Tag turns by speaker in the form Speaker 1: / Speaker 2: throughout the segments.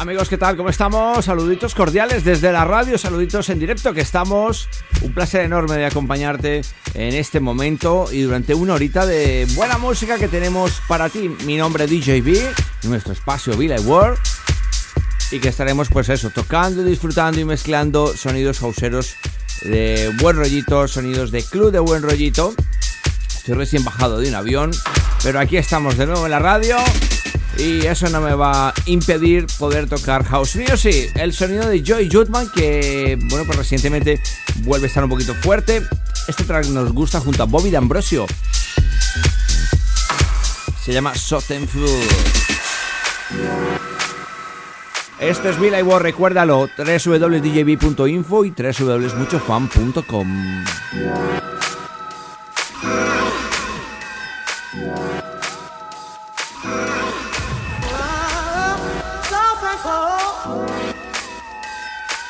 Speaker 1: Amigos, ¿qué tal? ¿Cómo estamos? Saluditos cordiales desde la radio, saluditos en directo que estamos. Un placer enorme de acompañarte en este momento y durante una horita de buena música que tenemos para ti. Mi nombre es DJ B, nuestro espacio Villa World. Y que estaremos pues eso, tocando, disfrutando y mezclando sonidos hauseros de buen rollito, sonidos de club de buen rollito. Estoy recién bajado de un avión, pero aquí estamos de nuevo en la radio y eso no me va a impedir poder tocar House Music. El sonido de Joy Jutman que, bueno, pues recientemente vuelve a estar un poquito fuerte. Este track nos gusta junto a Bobby D'Ambrosio. Se llama Sotenfood. Esto es Vila y War, recuérdalo, www.djb.info y www.muchofan.com.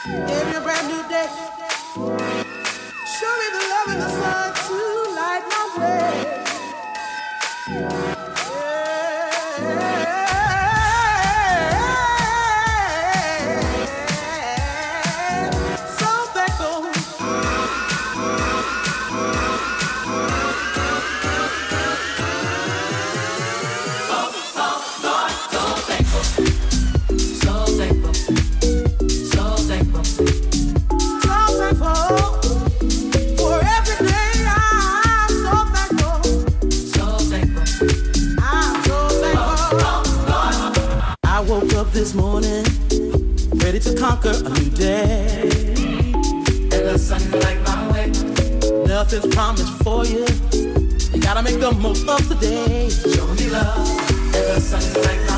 Speaker 2: Yeah. Conquer a new day.
Speaker 3: And the sun light my way.
Speaker 2: Nothing's promised for you. You gotta make the most of the day.
Speaker 3: Show me love. And the sun light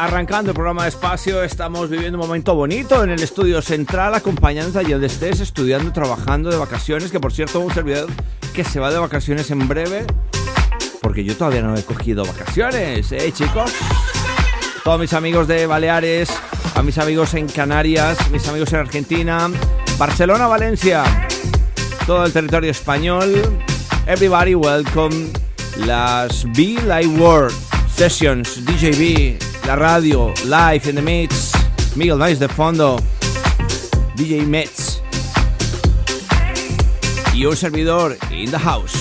Speaker 1: arrancando el programa de espacio, estamos viviendo un momento bonito en el estudio central, acompañándote allí donde estés, estudiando, trabajando de vacaciones, que por cierto un servidor que se va de vacaciones en breve, porque yo todavía no he cogido vacaciones, ¿eh chicos? Todos mis amigos de Baleares, a mis amigos en Canarias, mis amigos en Argentina, Barcelona, Valencia, todo el territorio español, everybody welcome las Be Live World Sessions, DJB, la radio, live in the mix, Miguel Nice de fondo, DJ Metz y un servidor in the house.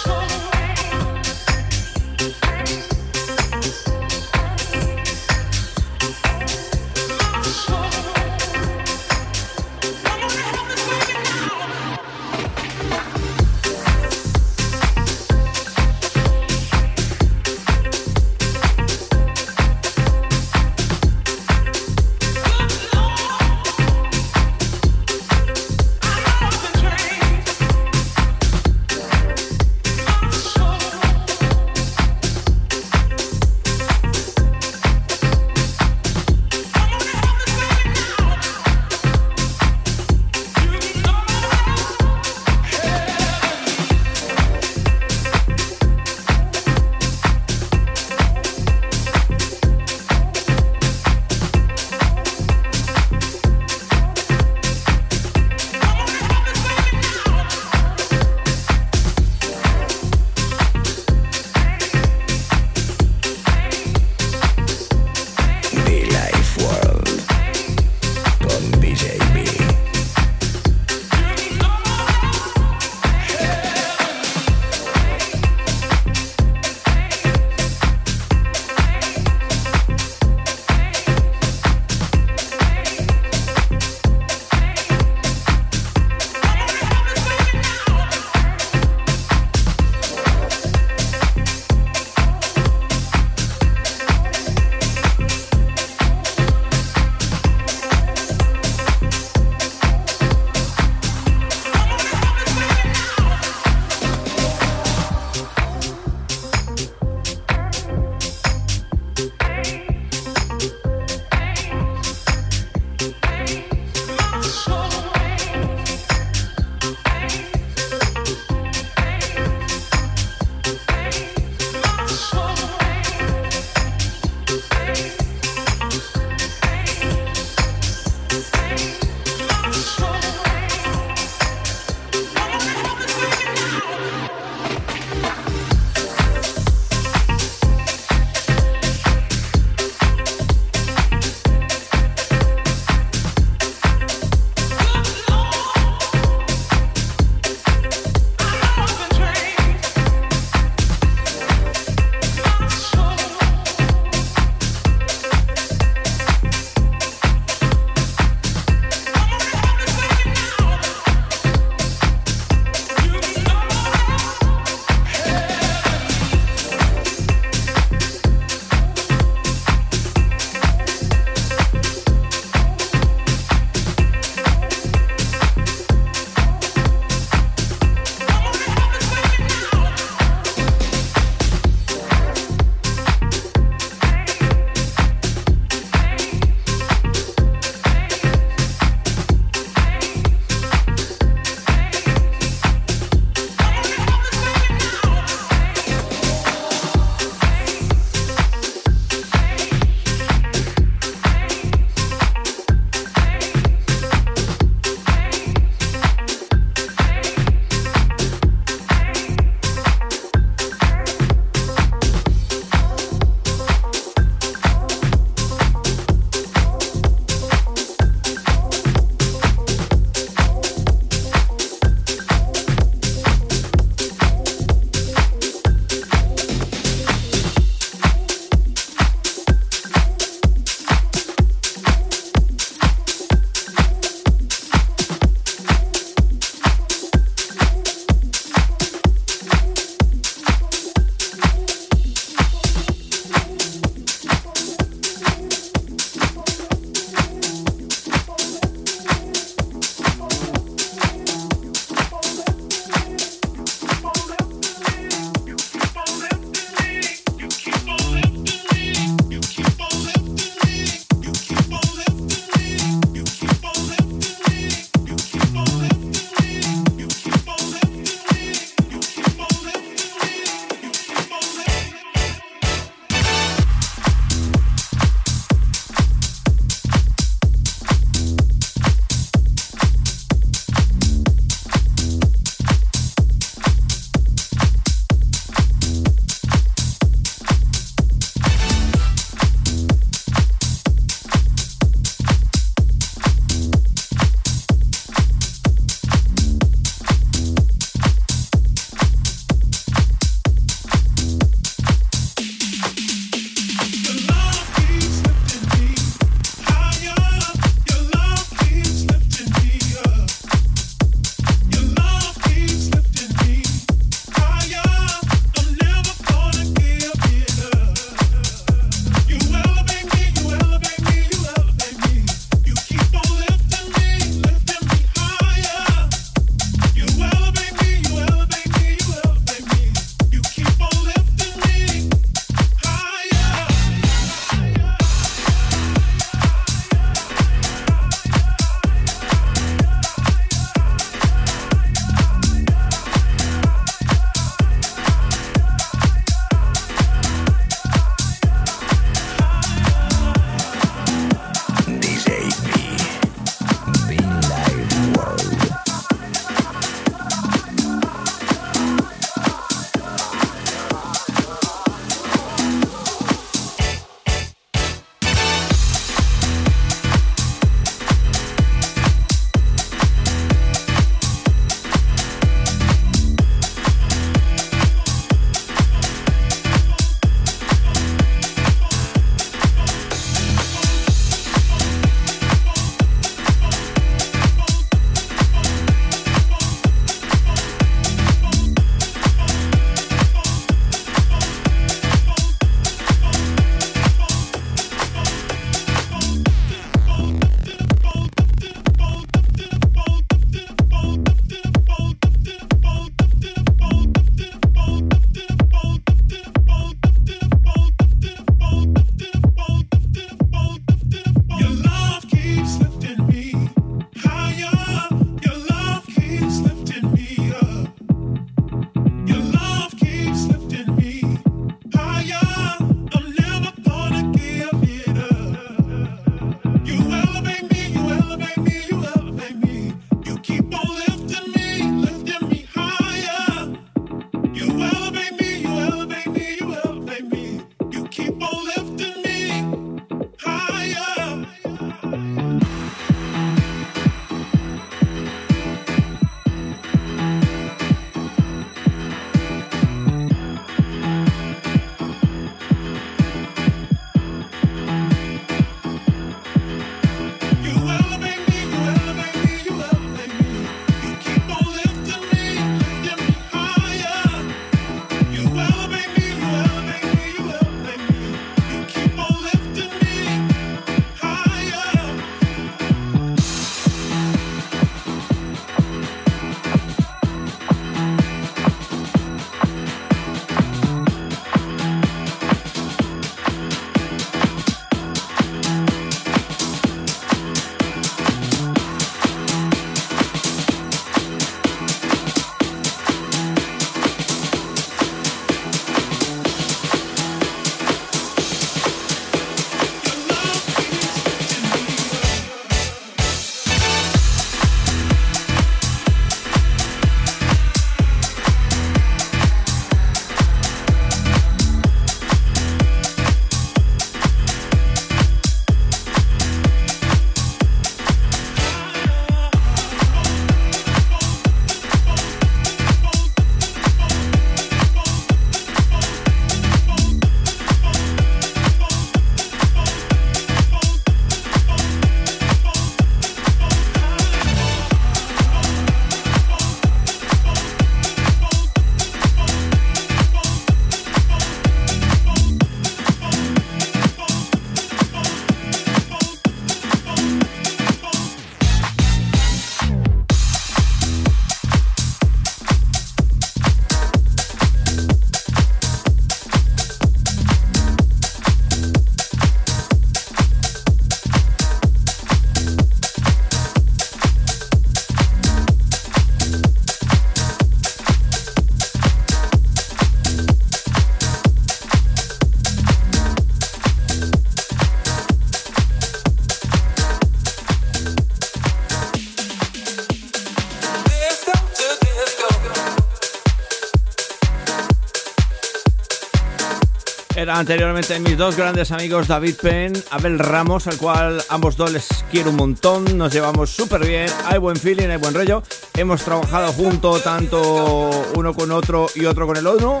Speaker 1: Anteriormente mis dos grandes amigos David Penn, Abel Ramos, al cual ambos dos les quiero un montón, nos llevamos súper bien, hay buen feeling, hay buen rollo. Hemos trabajado junto tanto uno con otro y otro con el otro.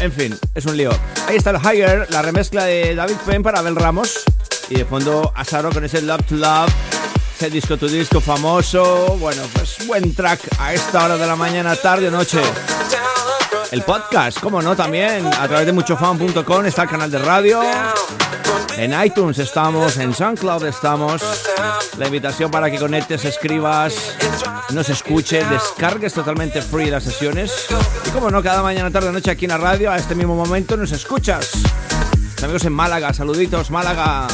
Speaker 1: En fin, es un lío. Ahí está el Higher, la remezcla de David Penn para Abel Ramos. Y de fondo Asaro con ese Love to Love, ese disco to disco famoso. Bueno, pues buen track a esta hora de la mañana, tarde o noche. El podcast, como no, también a través de muchofan.com está el canal de radio. En iTunes estamos, en SoundCloud estamos. La invitación para que conectes, escribas, nos escuche, descargues totalmente free las sesiones. Y como no, cada mañana, tarde, noche aquí en la radio, a este mismo momento nos escuchas. Amigos en Málaga, saluditos, Málaga.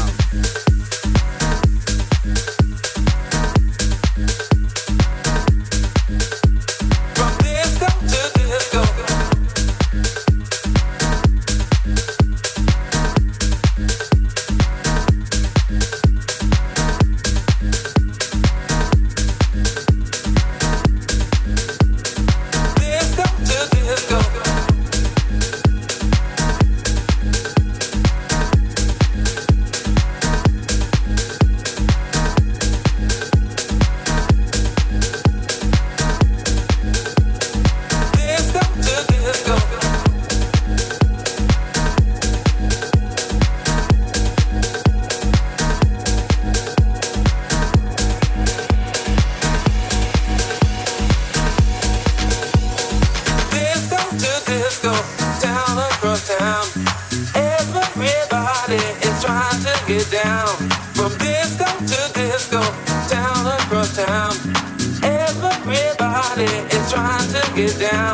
Speaker 1: down.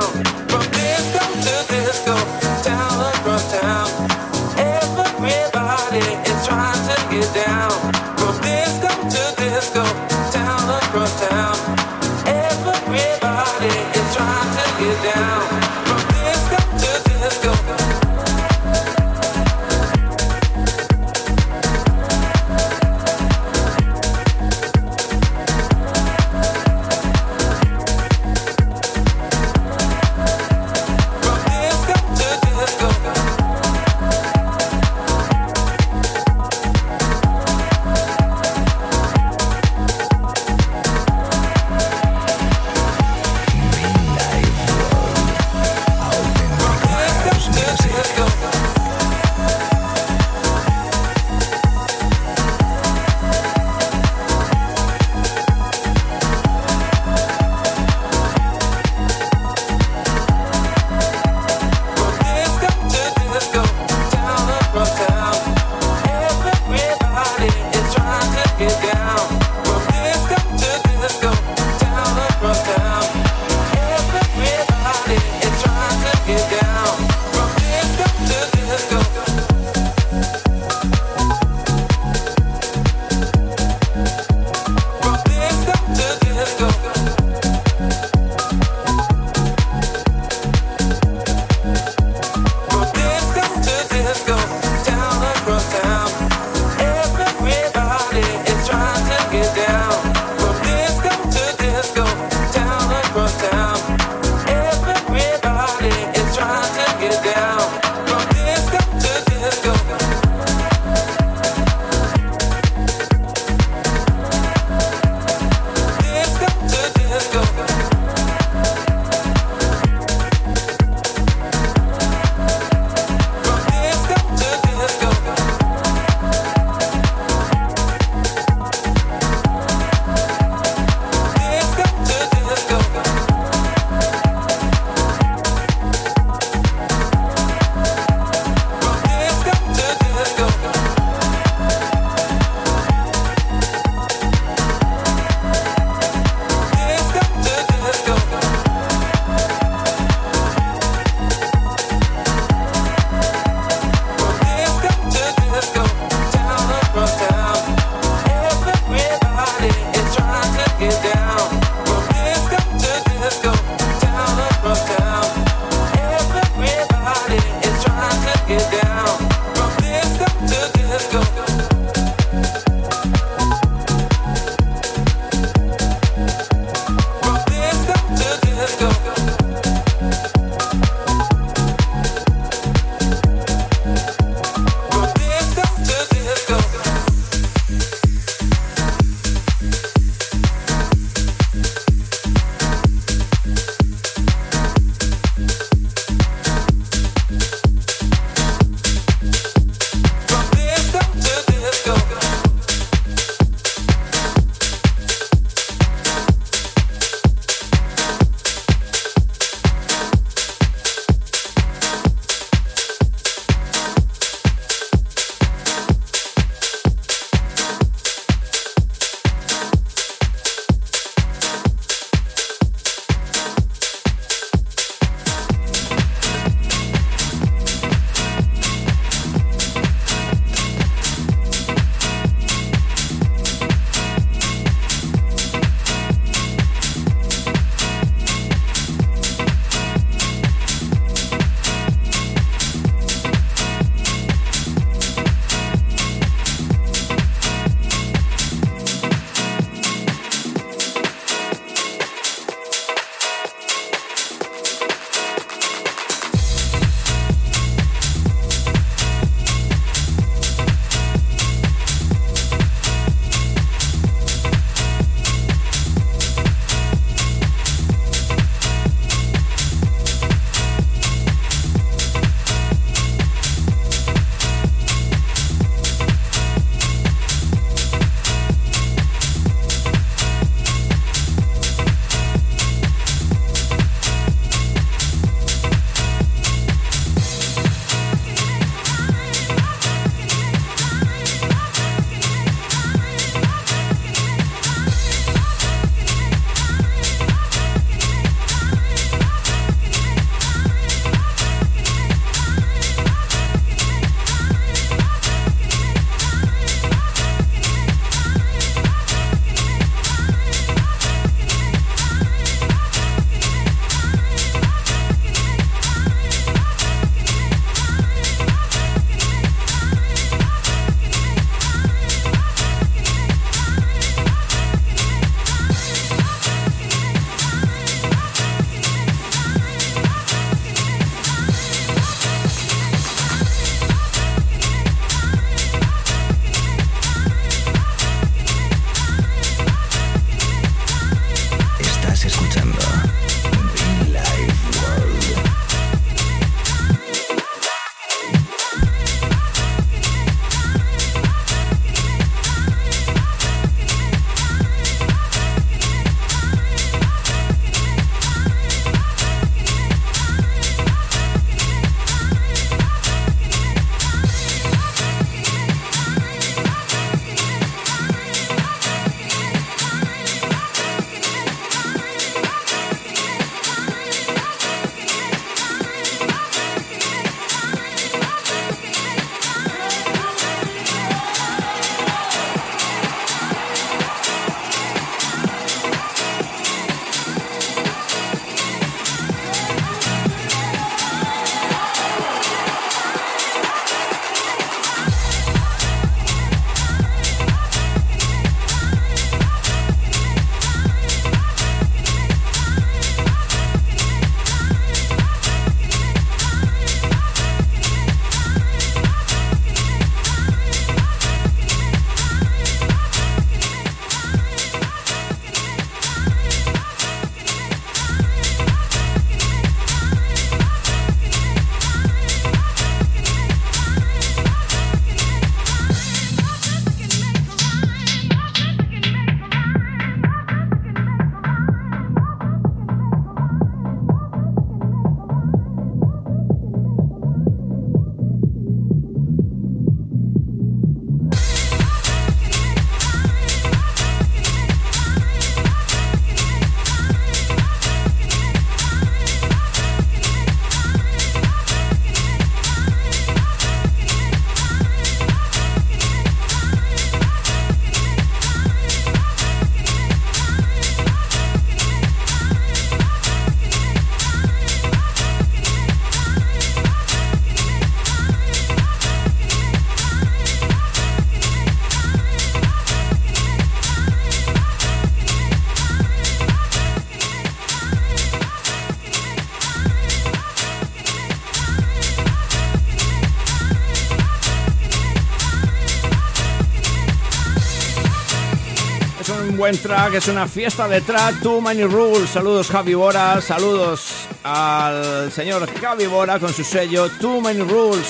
Speaker 1: Buen track, es una fiesta de track, Too Many Rules. Saludos Javi Bora, saludos al señor Javi Bora con su sello Too Many Rules.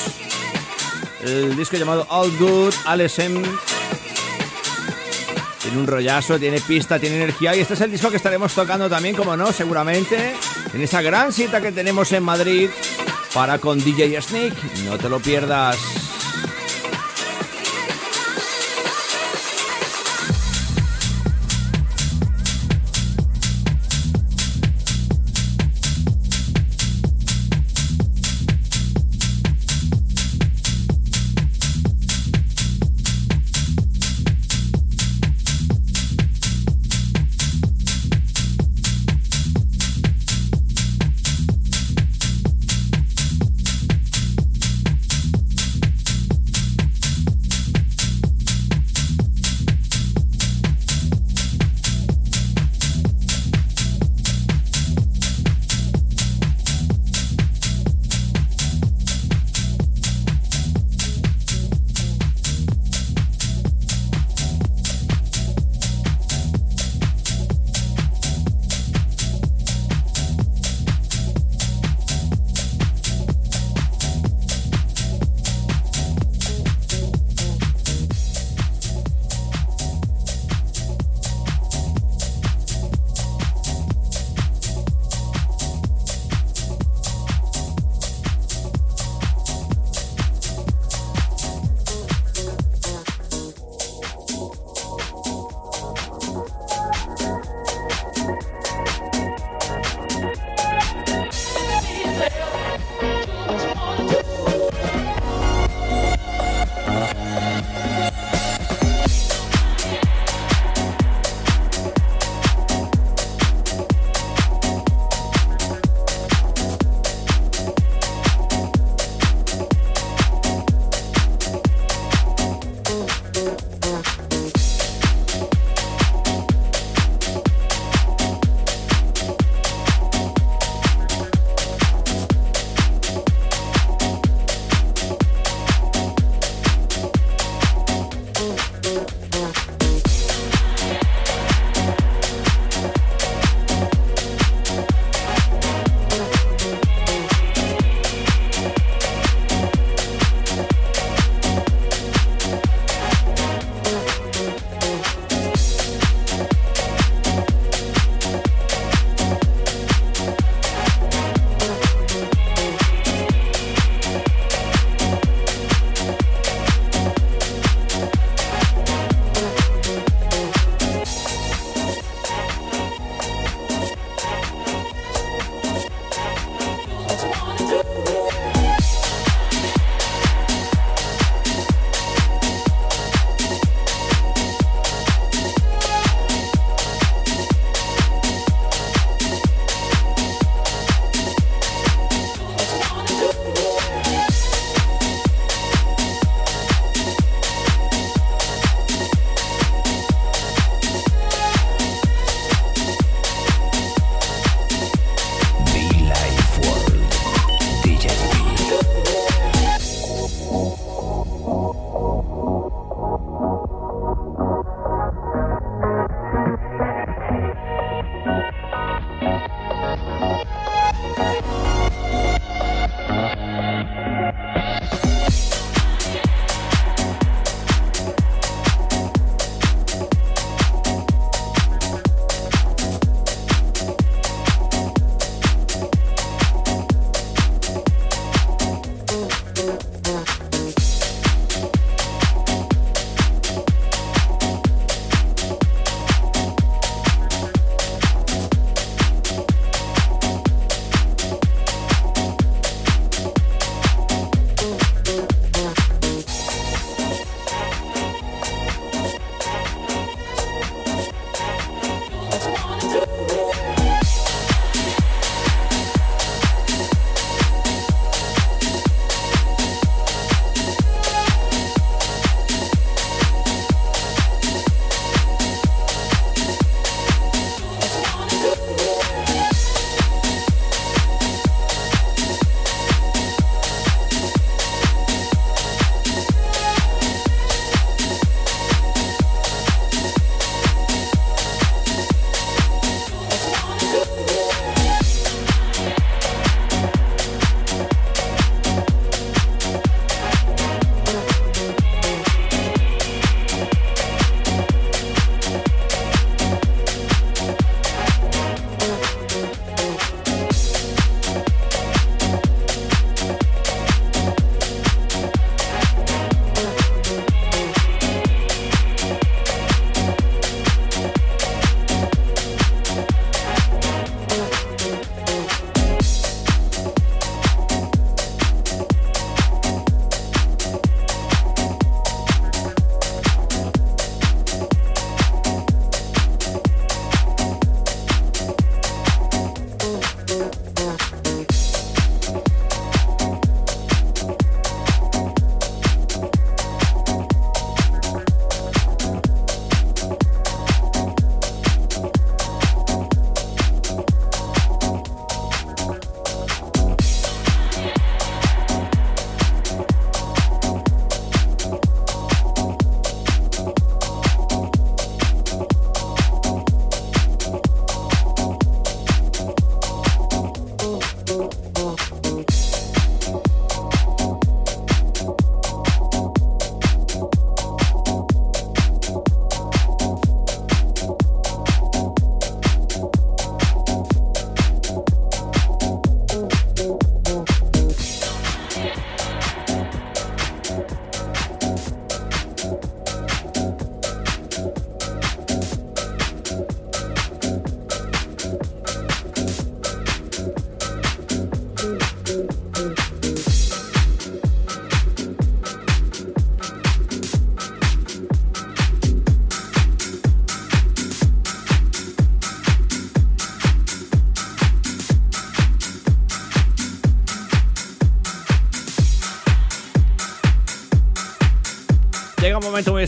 Speaker 1: El disco llamado All Good, Alessem. Tiene un rollazo, tiene pista, tiene energía y este es el disco que estaremos tocando también, como no, seguramente, en esa gran cita que tenemos en Madrid para con DJ Sneak. No te lo pierdas.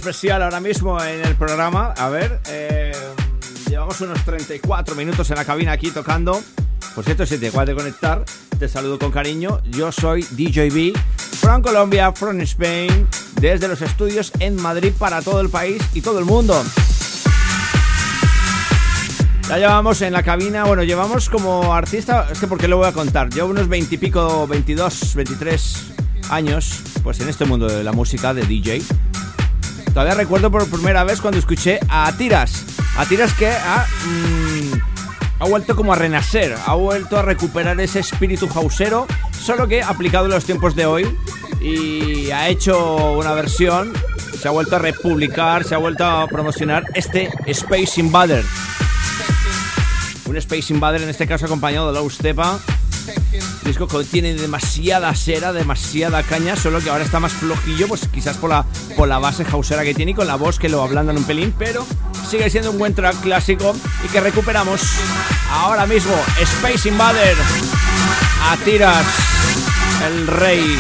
Speaker 1: Especial ahora mismo en el programa. A ver, eh, llevamos unos 34 minutos en la cabina aquí tocando. Por cierto, si te acabas de conectar, te saludo con cariño. Yo soy DJB, from Colombia, from Spain, desde los estudios en Madrid para todo el país y todo el mundo. Ya llevamos en la cabina, bueno, llevamos como artista, es que porque lo voy a contar, llevo unos 20 y pico, 22, 23 años, pues en este mundo de la música, de DJ. Todavía recuerdo por primera vez cuando escuché a Tiras. A Tiras que ha, mm, ha vuelto como a renacer, ha vuelto a recuperar ese espíritu hausero, solo que aplicado en los tiempos de hoy. Y ha hecho una versión, se ha vuelto a republicar, se ha vuelto a promocionar este Space Invader. Un Space Invader en este caso acompañado de Low Stepa. Disco que tiene demasiada cera, demasiada caña, solo que ahora está más flojillo, pues quizás por la, por la base hausera que tiene y con la voz que lo ablandan un pelín, pero sigue siendo un buen track clásico y que recuperamos ahora mismo. Space Invader a tiras, el rey.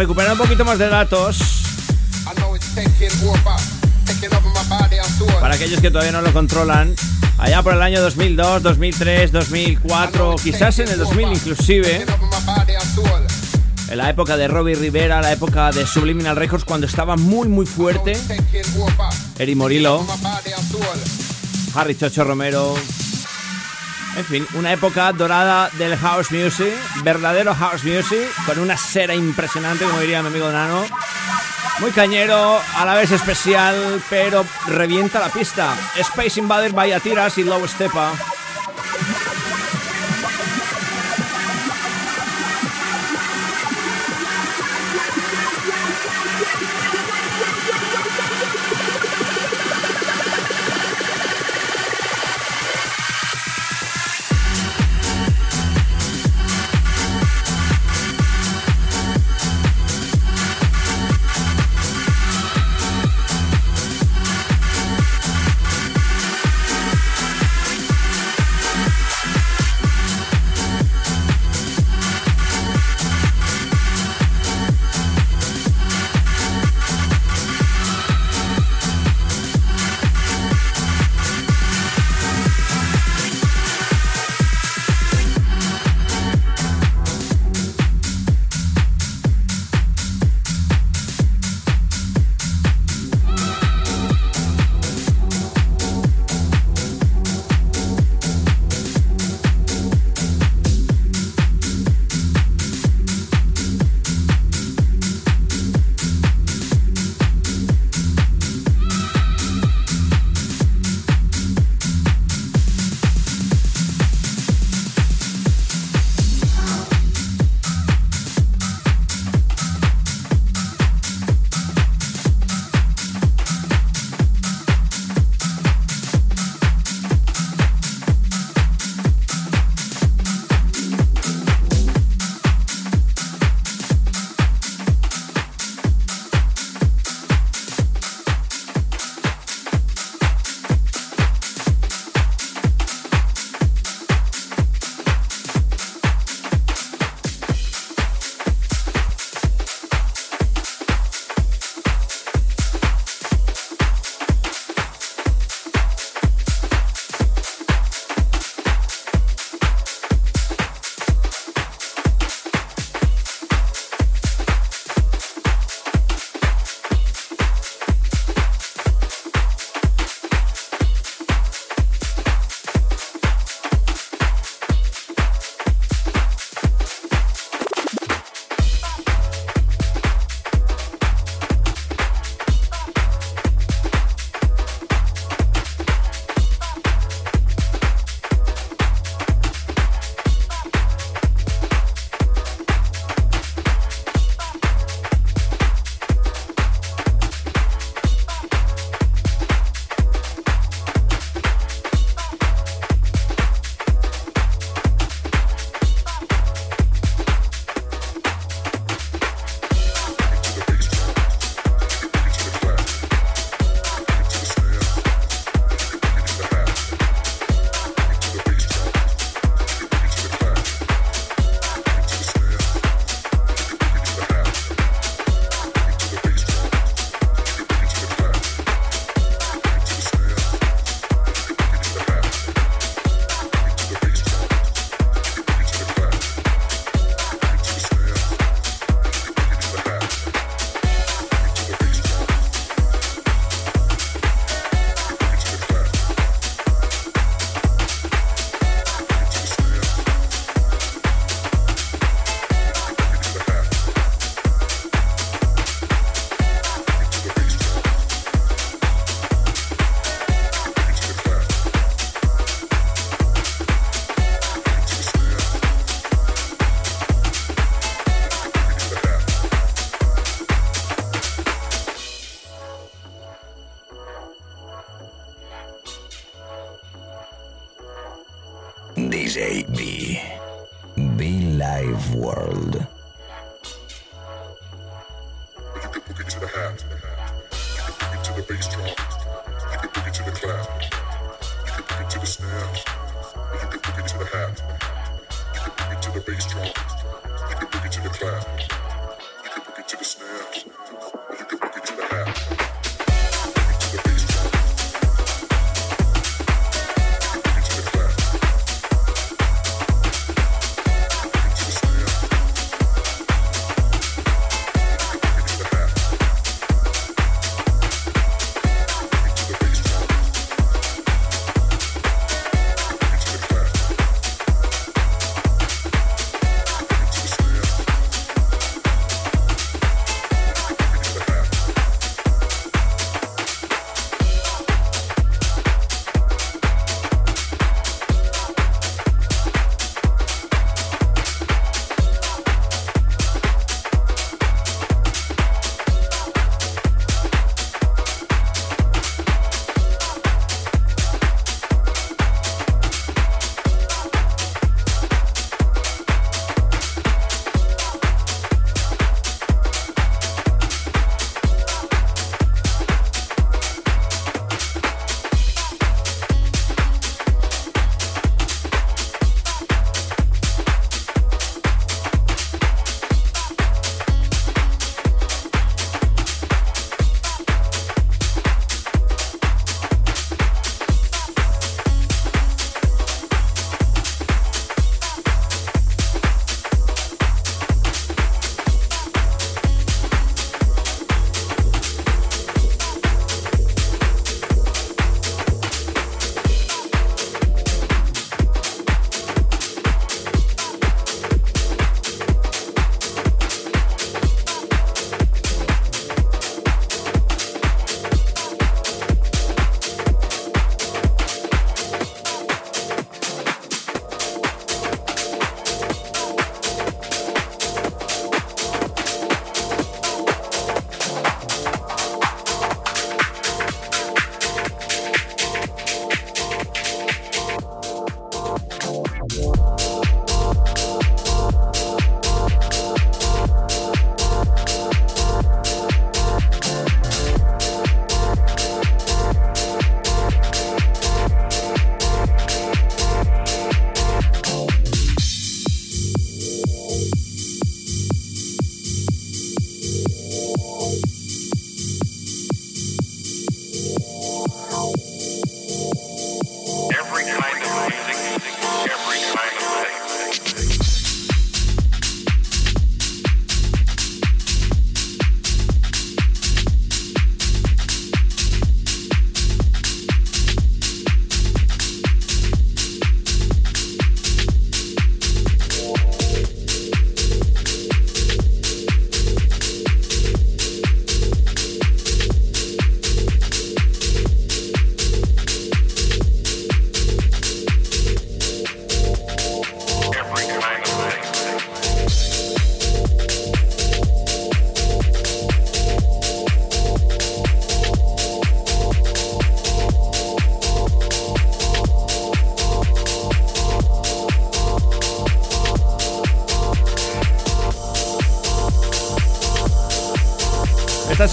Speaker 1: Recuperar un poquito más de datos, para aquellos que todavía no lo controlan, allá por el año 2002, 2003, 2004, quizás en el 2000 inclusive, en la época de Robbie Rivera, la época de Subliminal Records, cuando estaba muy muy fuerte, Eri Morillo. Harry Chocho Romero. En fin, una época dorada del house music, verdadero house music, con una cera impresionante, como diría mi amigo Nano. Muy cañero, a la vez especial, pero revienta la pista. Space Invader by Atiras y Low Stepa.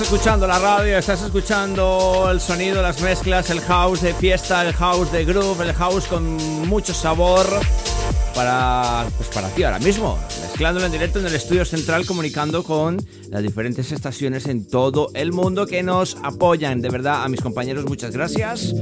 Speaker 1: Escuchando la radio, estás escuchando el sonido, las mezclas, el house de fiesta, el house de groove, el house con mucho sabor para, pues para ti ahora mismo, mezclándolo en directo en el estudio central, comunicando con las diferentes estaciones en todo el mundo que nos apoyan. De verdad, a mis compañeros, muchas gracias.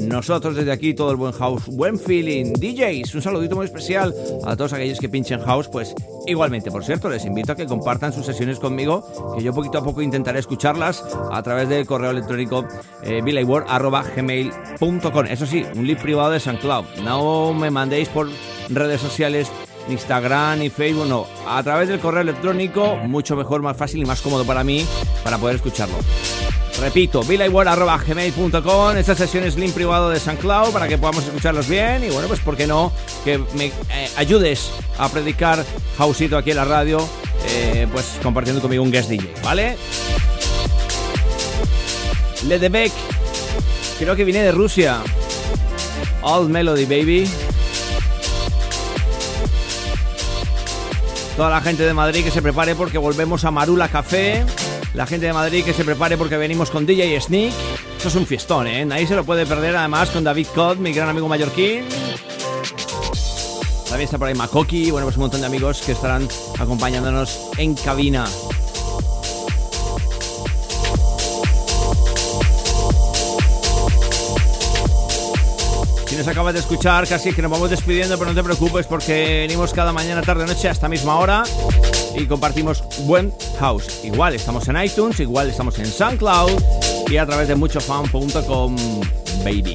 Speaker 1: Nosotros desde aquí, todo el buen house, buen feeling. DJs, un saludito muy especial a todos aquellos que pinchen house, pues igualmente, por cierto, les invito a que compartan sus sesiones conmigo, que yo poquito a poco intentaré escucharlas a través del correo electrónico eh, gmail.com. Eso sí, un link privado de SoundCloud. No me mandéis por redes sociales Instagram ni Facebook, no. A través del correo electrónico, mucho mejor, más fácil y más cómodo para mí para poder escucharlo. Repito, gmail.com Esta sesión es link privado de SoundCloud para que podamos escucharlos bien. Y bueno, pues ¿por qué no? Que me eh, ayudes a predicar Hausito aquí en la radio, eh, pues compartiendo conmigo un guest DJ, ¿vale? Ledebek, creo que viene de Rusia. Old Melody, baby. Toda la gente de Madrid que se prepare porque volvemos a Marula Café. La gente de Madrid que se prepare porque venimos con DJ Sneak. Esto es un fiestón, ¿eh? Nadie se lo puede perder además con David Cod, mi gran amigo mallorquín. También está por ahí Makoki, bueno, pues un montón de amigos que estarán acompañándonos en cabina. Si nos acabas de escuchar, casi que nos vamos despidiendo, pero no te preocupes porque venimos cada mañana, tarde, noche, a esta misma hora y compartimos buen house. Igual estamos en iTunes, igual estamos en SoundCloud y a través de muchofan.com, baby.